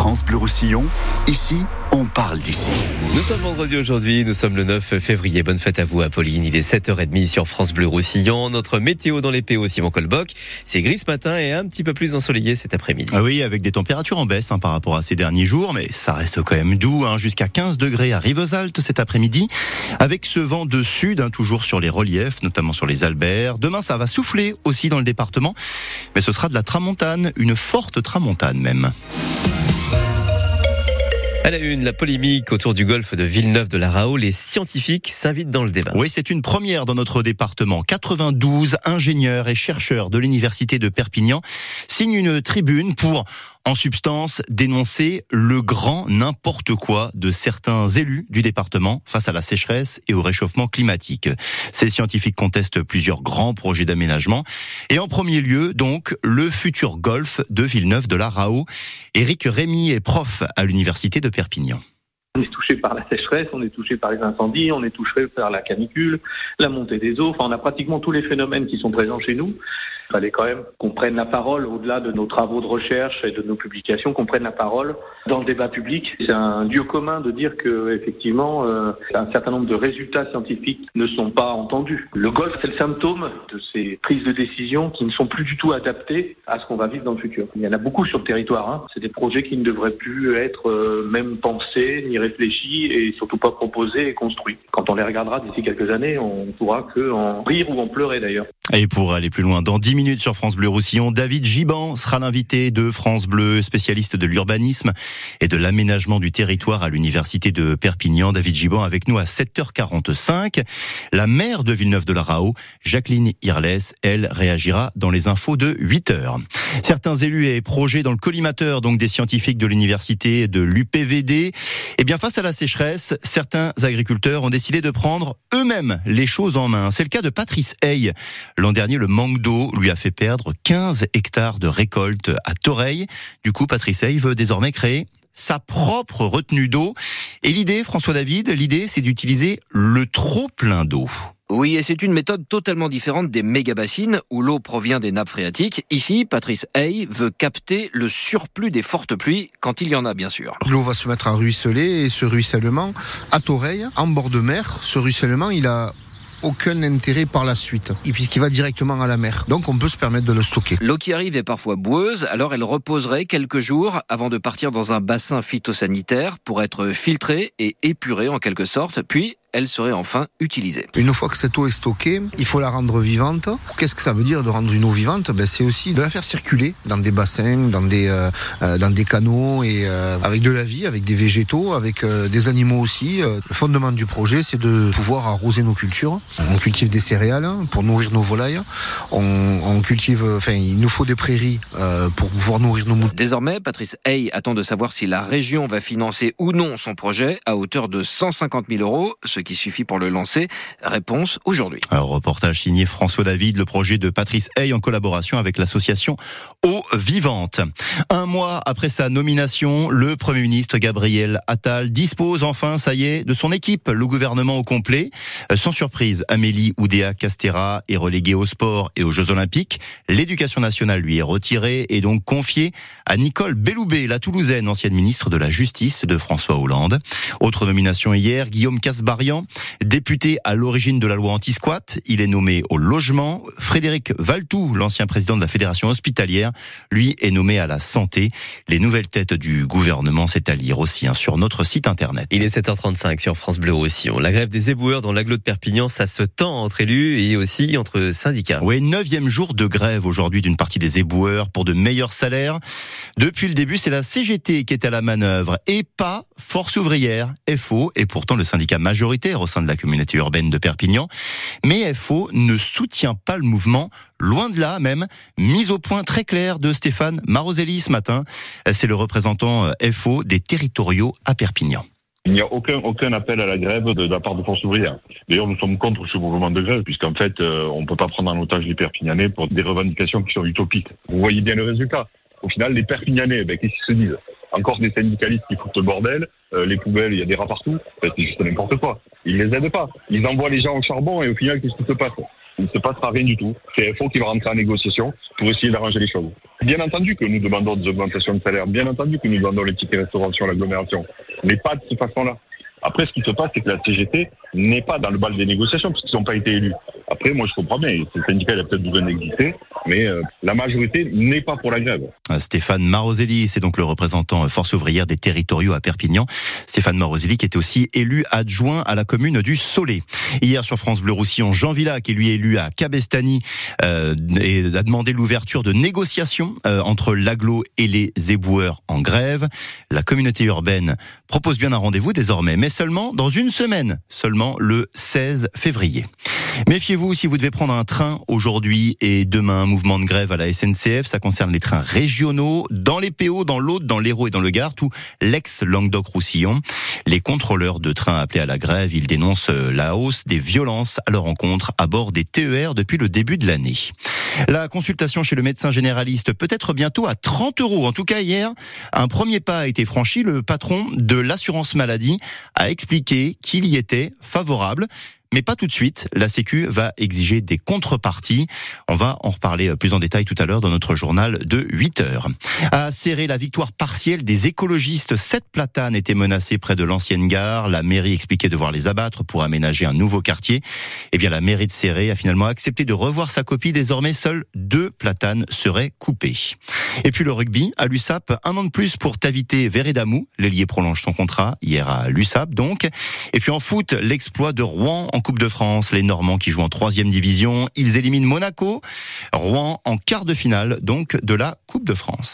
France Bleu Roussillon, ici, on parle d'ici. Nous sommes vendredi aujourd'hui, nous sommes le 9 février. Bonne fête à vous, Apolline. Il est 7h30 sur France Bleu Roussillon. Notre météo dans les PO, Simon Colboc. C'est gris ce matin et un petit peu plus ensoleillé cet après-midi. Ah oui, avec des températures en baisse hein, par rapport à ces derniers jours, mais ça reste quand même doux, hein, jusqu'à 15 degrés à Rivesaltes cet après-midi, avec ce vent de sud, hein, toujours sur les reliefs, notamment sur les Alberts. Demain, ça va souffler aussi dans le département, mais ce sera de la tramontane, une forte tramontane même. À la une, la polémique autour du golfe de Villeneuve de la Rao, les scientifiques s'invitent dans le débat. Oui, c'est une première dans notre département. 92 ingénieurs et chercheurs de l'université de Perpignan signent une tribune pour en substance, dénoncer le grand n'importe quoi de certains élus du département face à la sécheresse et au réchauffement climatique. Ces scientifiques contestent plusieurs grands projets d'aménagement et en premier lieu, donc, le futur golfe de Villeneuve de la Rao. Éric Rémy est prof à l'université de Perpignan. On est touché par la sécheresse, on est touché par les incendies, on est touché par la canicule, la montée des eaux. Enfin, on a pratiquement tous les phénomènes qui sont présents chez nous. Il fallait quand même qu'on prenne la parole au-delà de nos travaux de recherche et de nos publications, qu'on prenne la parole dans le débat public. C'est un lieu commun de dire que effectivement, euh, un certain nombre de résultats scientifiques ne sont pas entendus. Le golf, c'est le symptôme de ces prises de décision qui ne sont plus du tout adaptées à ce qu'on va vivre dans le futur. Il y en a beaucoup sur le territoire. Hein. C'est des projets qui ne devraient plus être euh, même pensés ni réfléchis et surtout pas proposés et construits. Quand on les regardera d'ici quelques années, on pourra que en rire ou en pleurer d'ailleurs. Et pour aller plus loin, dans 10 minutes sur France Bleu Roussillon, David Giban sera l'invité de France Bleu, spécialiste de l'urbanisme et de l'aménagement du territoire à l'université de Perpignan. David Giban avec nous à 7h45. La maire de Villeneuve de la Rao, Jacqueline Irles, elle réagira dans les infos de 8h. Certains élus et projets dans le collimateur donc des scientifiques de l'université de l'UPVD. Eh bien face à la sécheresse, certains agriculteurs ont décidé de prendre eux-mêmes les choses en main. C'est le cas de Patrice Hay. L'an dernier, le manque d'eau lui a fait perdre 15 hectares de récolte à Toreil. Du coup, Patrice Hay veut désormais créer sa propre retenue d'eau. Et l'idée, François David, l'idée, c'est d'utiliser le trop plein d'eau. Oui, et c'est une méthode totalement différente des méga-bassines où l'eau provient des nappes phréatiques. Ici, Patrice Hay veut capter le surplus des fortes pluies quand il y en a, bien sûr. L'eau va se mettre à ruisseler et ce ruissellement, à Toreil, en bord de mer, ce ruissellement, il a aucun intérêt par la suite, puisqu'il va directement à la mer. Donc on peut se permettre de le stocker. L'eau qui arrive est parfois boueuse, alors elle reposerait quelques jours avant de partir dans un bassin phytosanitaire pour être filtrée et épurée en quelque sorte, puis elle serait enfin utilisée. Une fois que cette eau est stockée, il faut la rendre vivante. Qu'est-ce que ça veut dire de rendre une eau vivante? Ben, C'est aussi de la faire circuler dans des bassins, dans des, euh, euh dans des canaux, et euh, avec de la vie, avec des végétaux, avec euh, des animaux aussi. Le fondement du projet, c'est de pouvoir arroser nos cultures. On cultive des céréales pour nourrir nos volailles. On, on cultive, enfin, il nous faut des prairies pour pouvoir nourrir nos moutons. Désormais, Patrice Hay attend de savoir si la région va financer ou non son projet à hauteur de 150 000 euros, ce qui suffit pour le lancer. Réponse aujourd'hui. Un reportage signé François David, le projet de Patrice Hay en collaboration avec l'association Eau Vivante. Un mois après sa nomination, le Premier ministre Gabriel Attal dispose enfin, ça y est, de son équipe, le gouvernement au complet. Sans surprise, Amélie Oudéa Castera est reléguée au sport et aux Jeux Olympiques. L'éducation nationale lui est retirée et donc confiée à Nicole Belloubet, la Toulousaine, ancienne ministre de la Justice de François Hollande. Autre nomination hier, Guillaume Casbarian, député à l'origine de la loi anti-squat. Il est nommé au logement. Frédéric Valtou, l'ancien président de la Fédération hospitalière, lui est nommé à la santé. Les nouvelles têtes du gouvernement, c'est à lire aussi hein, sur notre site internet. Il est 7h35 sur France Bleu Roussillon. La grève des éboueurs dans l'agglo de Perpignan, ça se tend entre élus et aussi entre syndicats. Oui, neuvième jour de grève aujourd'hui d'une partie des éboueurs pour de meilleurs salaires. Depuis le début, c'est la CGT qui est à la manœuvre et pas Force ouvrière, FO, et pourtant le syndicat majoritaire au sein de la communauté urbaine de Perpignan. Mais FO ne soutient pas le mouvement, loin de là même, mise au point très clair de Stéphane Maroselli ce matin. C'est le représentant FO des territoriaux à Perpignan. Il n'y a aucun, aucun appel à la grève de, la part de Force ouvrière. D'ailleurs, nous sommes contre ce mouvement de grève, puisqu'en fait, euh, on ne peut pas prendre en otage les Perpignanais pour des revendications qui sont utopiques. Vous voyez bien le résultat. Au final, les Perpignanais, ben, qu'est-ce qu'ils se disent? Encore des syndicalistes qui foutent le bordel, euh, les poubelles, il y a des rats partout, c'est juste n'importe quoi. Ils les aident pas. Ils envoient les gens au charbon et au final, qu'est-ce qui se passe? Il ne se passera rien du tout. C'est FO qui va rentrer en négociation pour essayer d'arranger les choses. Bien entendu que nous demandons des augmentations de salaire, bien entendu que nous demandons les tickets restauration, l'agglomération, mais pas de cette façon-là. Après, ce qui se passe, c'est que la CGT n'est pas dans le bal des négociations puisqu'ils n'ont pas été élus. Après, moi, je comprends bien. Ce syndicat, il a peut-être besoin d'exister, mais euh, la majorité n'est pas pour la grève. Euh, Stéphane Maroselli, c'est donc le représentant euh, Force ouvrière des territoriaux à Perpignan. Stéphane Maroselli qui est aussi élu adjoint à la commune du Soleil. Hier sur France Bleu Roussillon, Jean Villa, qui est lui élu à Cabestany, euh, a demandé l'ouverture de négociations entre l'aglo et les éboueurs en grève. La communauté urbaine propose bien un rendez-vous désormais, mais seulement dans une semaine, seulement le 16 février. Méfiez-vous si vous devez prendre un train aujourd'hui et demain, un mouvement de grève à la SNCF. Ça concerne les trains régionaux, dans les PO, dans l'Aude, dans l'Hérault et dans le Gard, tout l'ex-Languedoc-Roussillon. Les contrôleurs de trains appelés à la grève, ils dénoncent euh, la hausse des violences à leur encontre à bord des TER depuis le début de l'année. La consultation chez le médecin généraliste peut être bientôt à 30 euros. En tout cas, hier, un premier pas a été franchi. Le patron de l'assurance maladie a expliqué qu'il y était favorable mais pas tout de suite. La Sécu va exiger des contreparties. On va en reparler plus en détail tout à l'heure dans notre journal de 8 heures. À serrer la victoire partielle des écologistes, sept platanes étaient menacées près de l'ancienne gare. La mairie expliquait devoir les abattre pour aménager un nouveau quartier. Eh bien, la mairie de Serré a finalement accepté de revoir sa copie. Désormais, seuls deux platanes seraient coupés. Et puis le rugby à l'USAP, un an de plus pour Tavité Vérédamou. L'ailier prolonge son contrat hier à l'USAP donc. Et puis en foot, l'exploit de Rouen en Coupe de France. Les Normands qui jouent en troisième division, ils éliminent Monaco. Rouen en quart de finale donc de la Coupe de France.